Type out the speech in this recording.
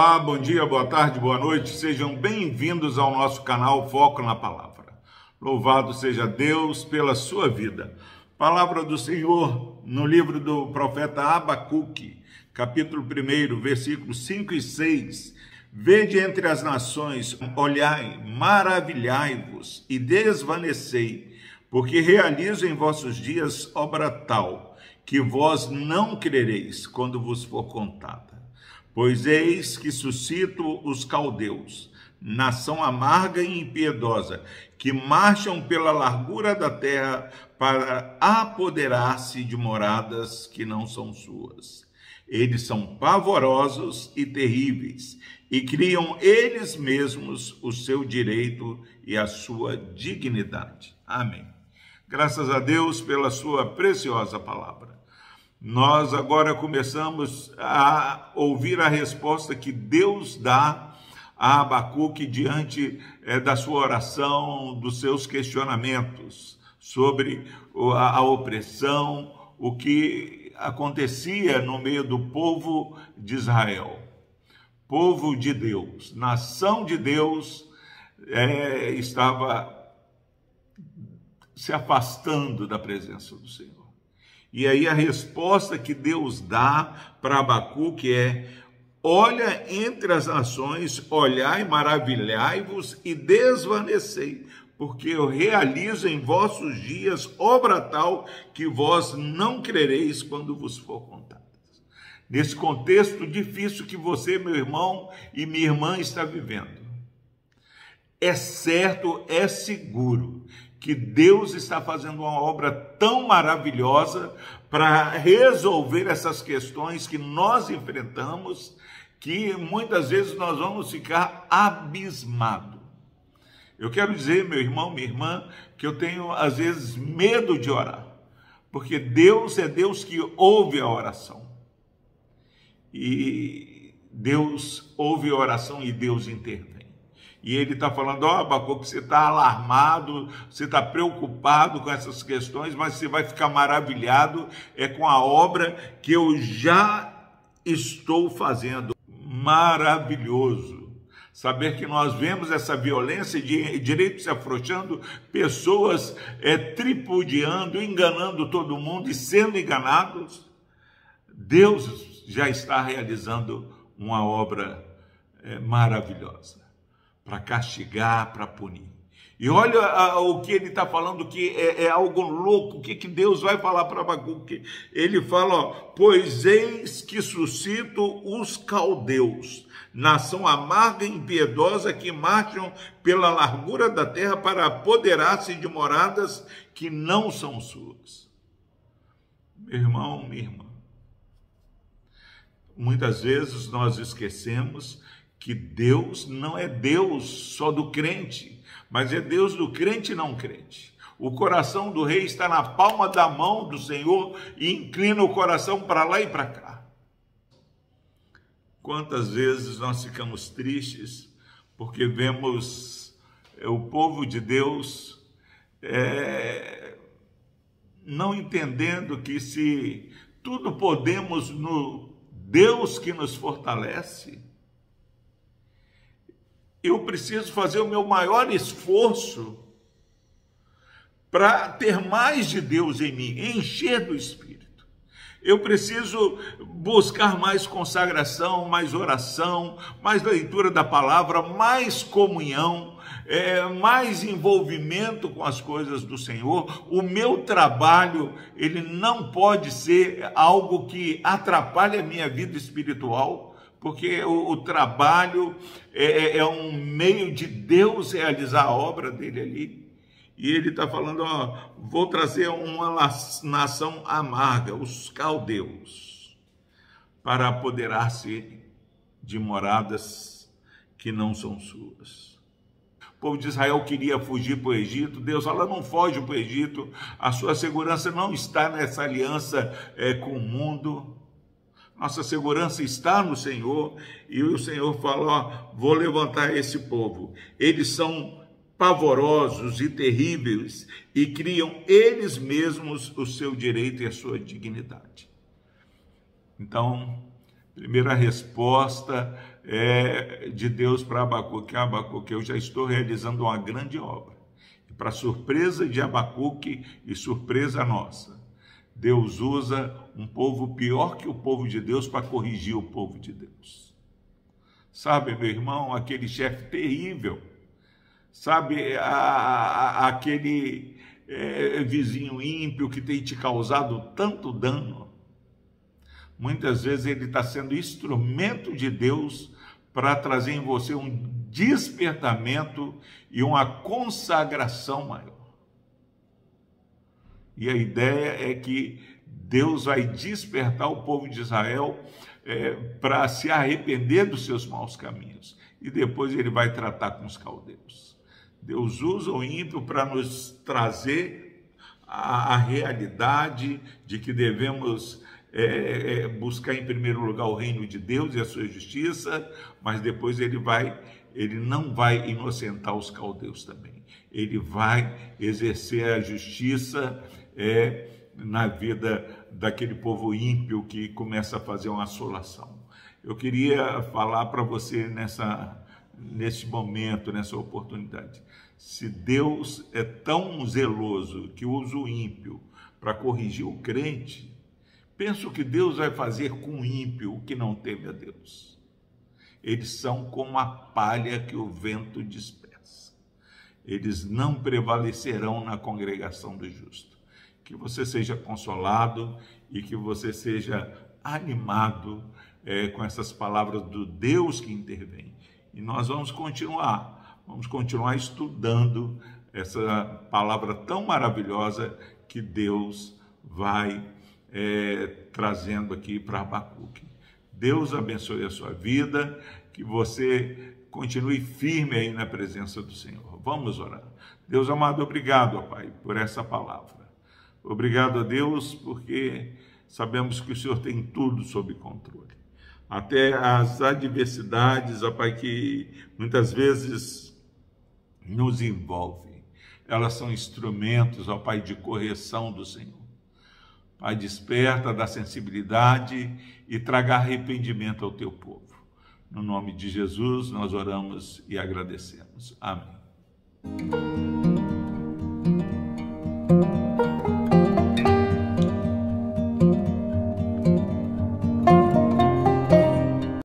Olá, bom dia, boa tarde, boa noite. Sejam bem-vindos ao nosso canal Foco na Palavra. Louvado seja Deus pela sua vida. Palavra do Senhor no livro do profeta Abacuque, capítulo 1, versículos 5 e 6. Vede entre as nações, olhai, maravilhai-vos e desvanecei, porque realizo em vossos dias obra tal, que vós não crereis quando vos for contada. Pois eis que suscito os caldeus, nação amarga e impiedosa, que marcham pela largura da terra para apoderar-se de moradas que não são suas. Eles são pavorosos e terríveis, e criam eles mesmos o seu direito e a sua dignidade. Amém. Graças a Deus pela sua preciosa palavra. Nós agora começamos a ouvir a resposta que Deus dá a Abacuque diante é, da sua oração, dos seus questionamentos sobre a, a opressão, o que acontecia no meio do povo de Israel. Povo de Deus, nação de Deus, é, estava se afastando da presença do Senhor. E aí a resposta que Deus dá para Abacuque é: Olha entre as nações, olhai, maravilhai-vos e desvanecei, porque eu realizo em vossos dias obra tal que vós não crereis quando vos for contada. Nesse contexto difícil que você, meu irmão e minha irmã, está vivendo. É certo, é seguro que Deus está fazendo uma obra tão maravilhosa para resolver essas questões que nós enfrentamos, que muitas vezes nós vamos ficar abismados. Eu quero dizer, meu irmão, minha irmã, que eu tenho às vezes medo de orar, porque Deus é Deus que ouve a oração. E Deus ouve a oração e Deus intervém. E ele está falando, ó, oh, Abacuque, você está alarmado, você está preocupado com essas questões, mas você vai ficar maravilhado é com a obra que eu já estou fazendo. Maravilhoso. Saber que nós vemos essa violência de direito se afrouxando, pessoas é, tripudiando, enganando todo mundo e sendo enganados. Deus já está realizando uma obra é, maravilhosa para castigar, para punir. E olha a, o que ele está falando, que é, é, algo louco, o que, que Deus vai falar para Abacuque. Ele fala, ó, pois eis que suscito os caldeus, nação amarga e impiedosa que marcham pela largura da terra para apoderar-se de moradas que não são suas. Meu irmão, minha irmã, muitas vezes nós esquecemos que Deus não é Deus só do crente, mas é Deus do crente e não crente. O coração do rei está na palma da mão do Senhor e inclina o coração para lá e para cá. Quantas vezes nós ficamos tristes porque vemos é, o povo de Deus é, não entendendo que se tudo podemos no Deus que nos fortalece, eu preciso fazer o meu maior esforço para ter mais de Deus em mim, encher do Espírito. Eu preciso buscar mais consagração, mais oração, mais leitura da palavra, mais comunhão, é, mais envolvimento com as coisas do Senhor. O meu trabalho, ele não pode ser algo que atrapalhe a minha vida espiritual porque o, o trabalho é, é, é, um meio de Deus realizar a obra dele ali. E ele está falando: ó, vou trazer uma nação amarga, os caldeus, para apoderar-se de moradas que não são suas. O povo de Israel queria fugir para o Egito. Deus fala: não foge para o Egito. A sua segurança não está nessa aliança é, com o mundo. Nossa segurança está no Senhor e o Senhor fala: ó, vou levantar esse povo. Eles são pavorosos e terríveis e criam eles mesmos o seu direito e a sua dignidade. Então, primeira resposta é, de Deus para Abacuque: Abacuque, eu já estou realizando uma grande obra. Para surpresa de Abacuque e surpresa nossa, Deus usa um povo pior que o povo de Deus para corrigir o povo de Deus. Sabe, meu irmão, aquele chefe terrível, sabe, a, a, aquele é, vizinho ímpio que tem te causado tanto dano. Muitas vezes ele está sendo instrumento de Deus para trazer em você um despertamento e uma consagração maior. E a ideia é que Deus vai despertar o povo de Israel é, para se arrepender dos seus maus caminhos. E depois ele vai tratar com os caldeus. Deus usa o ímpio para nos trazer a, a, realidade de que devemos é, é, buscar em primeiro lugar o reino de Deus e a sua justiça, mas depois ele vai, ele não vai inocentar os caldeus também. Ele vai exercer a justiça é, na vida daquele povo ímpio que começa a fazer uma assolação. Eu queria falar para você nessa nesse momento, nessa oportunidade. Se Deus é tão zeloso que usa o ímpio para corrigir o crente, penso que Deus vai fazer com o ímpio o que não teme a Deus. Eles são como a palha que o vento dispersa. Eles não prevalecerão na congregação do justo. Que você seja consolado e que você seja animado é, com essas palavras do Deus que intervém e nós vamos continuar, vamos continuar estudando essa palavra tão maravilhosa que Deus vai é, trazendo aqui para Abacuque. Deus abençoe a sua vida, que você continue firme aí na presença do Senhor. Vamos orar. Deus amado, obrigado, Pai, por essa palavra. Obrigado a Deus, porque sabemos que o Senhor tem tudo sob controle até as adversidades, ó Pai, que muitas vezes nos envolvem. Elas são instrumentos, ó Pai, de correção do Senhor. Pai, desperta da sensibilidade e traga arrependimento ao teu povo. No nome de Jesus, nós oramos e agradecemos. Amém.